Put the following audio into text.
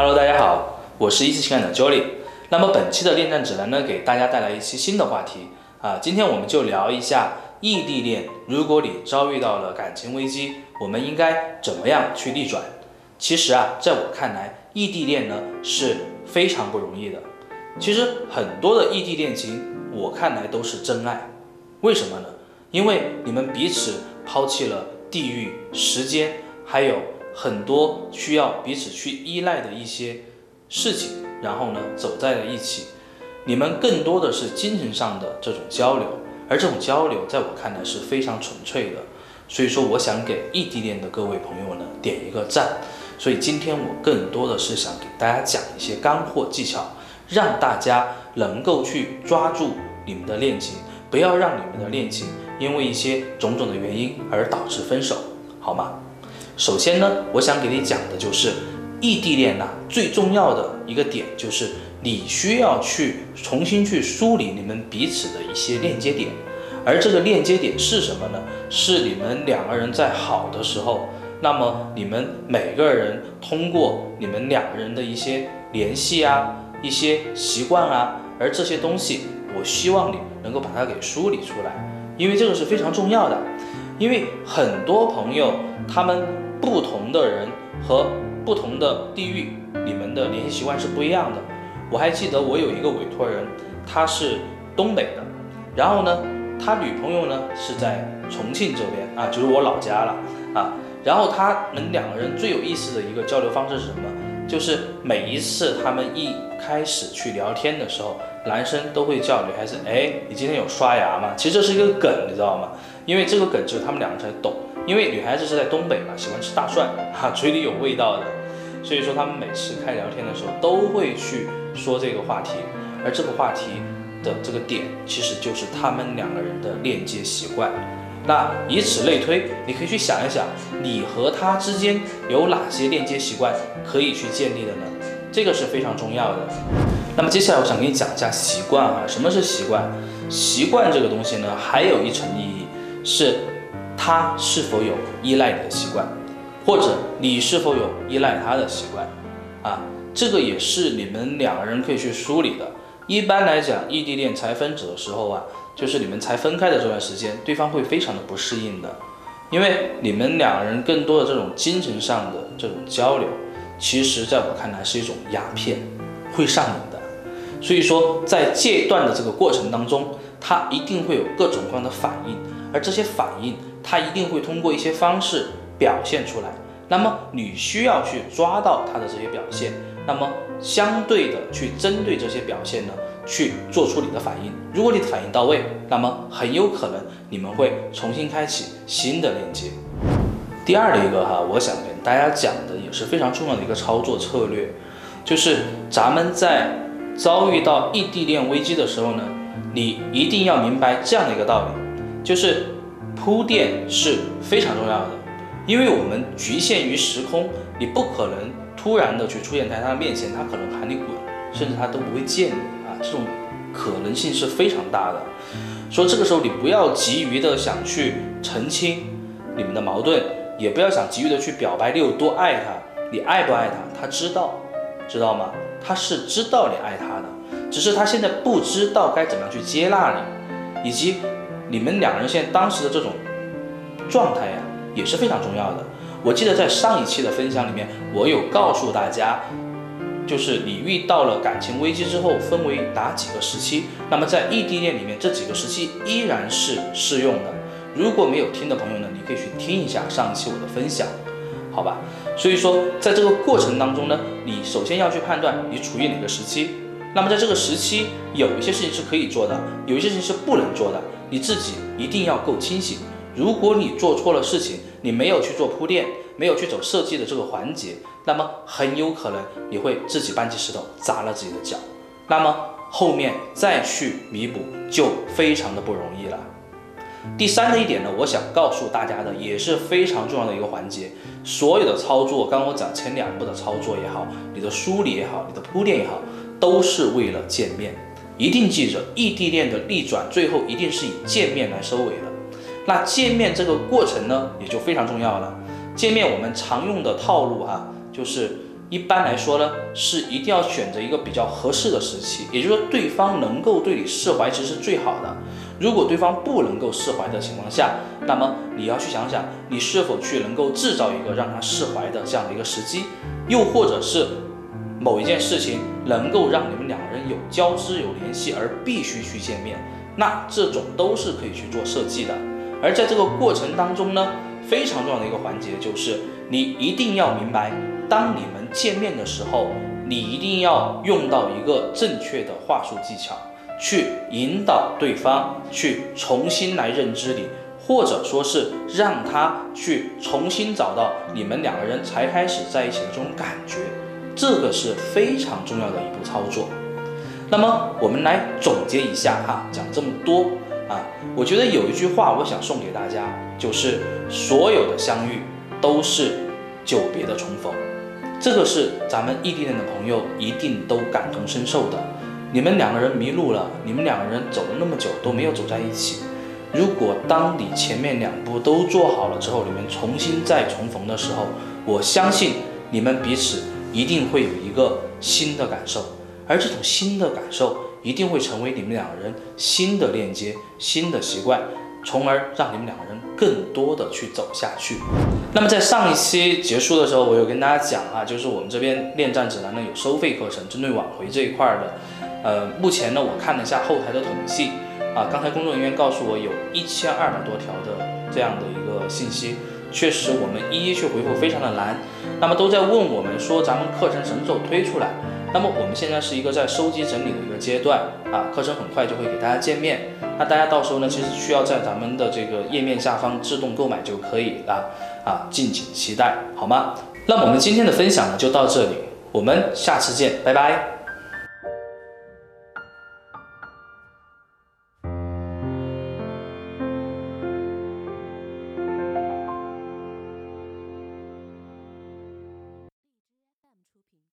哈喽，大家好我是一级情感的 Jolly。那么本期的恋战指南呢，给大家带来一期新的话题啊，今天我们就聊一下异地恋。如果你遭遇到了感情危机，我们应该怎么样去逆转？其实啊，在我看来，异地恋呢是非常不容易的。其实很多的异地恋情，我看来都是真爱。为什么呢？因为你们彼此抛弃了地域、时间，还有很多需要彼此去依赖的一些事情，然后呢走在了一起。你们更多的是精神上的这种交流，而这种交流在我看来是非常纯粹的。所以说，我想给异地恋的各位朋友呢点一个赞。所以今天我更多的是想给大家讲一些干货技巧，让大家能够去抓住你们的恋情，不要让你们的恋情。因为一些种种的原因而导致分手，好吗？首先呢，我想给你讲的就是异地恋呐，最重要的一个点就是你需要去重新去梳理你们彼此的一些链接点，而这个链接点是什么呢？是你们两个人在好的时候，那么你们每个人通过你们两个人的一些联系啊，一些习惯啊，而这些东西，我希望你能够把它给梳理出来。因为这个是非常重要的，因为很多朋友他们不同的人和不同的地域，你们的联系习惯是不一样的。我还记得我有一个委托人，他是东北的，然后呢，他女朋友呢是在重庆这边啊，就是我老家了啊。然后他们两个人最有意思的一个交流方式是什么？就是每一次他们一开始去聊天的时候。男生都会叫女孩子，哎，你今天有刷牙吗？其实这是一个梗，你知道吗？因为这个梗只有他们两个才懂。因为女孩子是在东北嘛，喜欢吃大蒜，哈，嘴里有味道的，所以说他们每次开聊天的时候都会去说这个话题，而这个话题的这个点其实就是他们两个人的链接习惯。那以此类推，你可以去想一想，你和他之间有哪些链接习惯可以去建立的呢？这个是非常重要的。那么接下来我想给你讲一下习惯啊，什么是习惯？习惯这个东西呢，还有一层意义是，他是否有依赖你的习惯，或者你是否有依赖他的习惯啊？这个也是你们两个人可以去梳理的。一般来讲，异地恋才分手的时候啊，就是你们才分开的这段时间，对方会非常的不适应的，因为你们两个人更多的这种精神上的这种交流，其实在我看来是一种鸦片，会上瘾的。所以说，在戒断的这个过程当中，他一定会有各种各样的反应，而这些反应，他一定会通过一些方式表现出来。那么你需要去抓到他的这些表现，那么相对的去针对这些表现呢，去做出你的反应。如果你的反应到位，那么很有可能你们会重新开启新的链接。第二的一个哈，我想跟大家讲的也是非常重要的一个操作策略，就是咱们在。遭遇到异地恋危机的时候呢，你一定要明白这样的一个道理，就是铺垫是非常重要的，因为我们局限于时空，你不可能突然的去出现在他的面前，他可能喊你滚，甚至他都不会见你啊，这种可能性是非常大的。所以这个时候你不要急于的想去澄清你们的矛盾，也不要想急于的去表白你有多爱他，你爱不爱他，他知道，知道吗？他是知道你爱他的，只是他现在不知道该怎么样去接纳你，以及你们两人现在当时的这种状态呀，也是非常重要的。我记得在上一期的分享里面，我有告诉大家，就是你遇到了感情危机之后，分为哪几个时期。那么在异地恋里面，这几个时期依然是适用的。如果没有听的朋友呢，你可以去听一下上一期我的分享。好吧，所以说在这个过程当中呢，你首先要去判断你处于哪个时期。那么在这个时期，有一些事情是可以做的，有一些事情是不能做的，你自己一定要够清醒。如果你做错了事情，你没有去做铺垫，没有去走设计的这个环节，那么很有可能你会自己搬起石头砸了自己的脚，那么后面再去弥补就非常的不容易了。第三个一点呢，我想告诉大家的也是非常重要的一个环节。所有的操作，刚刚我讲前两步的操作也好，你的梳理也好，你的铺垫也好，都是为了见面。一定记着，异地恋的逆转最后一定是以见面来收尾的。那见面这个过程呢，也就非常重要了。见面我们常用的套路哈，就是一般来说呢，是一定要选择一个比较合适的时期，也就是说对方能够对你释怀，其实是最好的。如果对方不能够释怀的情况下，那么你要去想想，你是否去能够制造一个让他释怀的这样的一个时机，又或者是某一件事情能够让你们两个人有交织、有联系而必须去见面，那这种都是可以去做设计的。而在这个过程当中呢，非常重要的一个环节就是你一定要明白。当你们见面的时候，你一定要用到一个正确的话术技巧，去引导对方去重新来认知你，或者说是让他去重新找到你们两个人才开始在一起的这种感觉，这个是非常重要的一步操作。那么我们来总结一下哈，讲这么多啊，我觉得有一句话我想送给大家，就是所有的相遇都是久别的重逢。这个是咱们异地恋的朋友一定都感同身受的。你们两个人迷路了，你们两个人走了那么久都没有走在一起。如果当你前面两步都做好了之后，你们重新再重逢的时候，我相信你们彼此一定会有一个新的感受，而这种新的感受一定会成为你们两个人新的链接、新的习惯。从而让你们两个人更多的去走下去。那么在上一期结束的时候，我有跟大家讲啊，就是我们这边恋战指南呢有收费课程，针对挽回这一块的。呃，目前呢我看了一下后台的统计啊，刚才工作人员告诉我有一千二百多条的这样的一个信息，确实我们一一去回复非常的难。那么都在问我们说咱们课程什么时候推出来？那么我们现在是一个在收集整理的一个阶段啊，课程很快就会给大家见面。那大家到时候呢，其实需要在咱们的这个页面下方自动购买就可以了啊，敬请期待，好吗？那我们今天的分享呢就到这里，我们下次见，拜拜。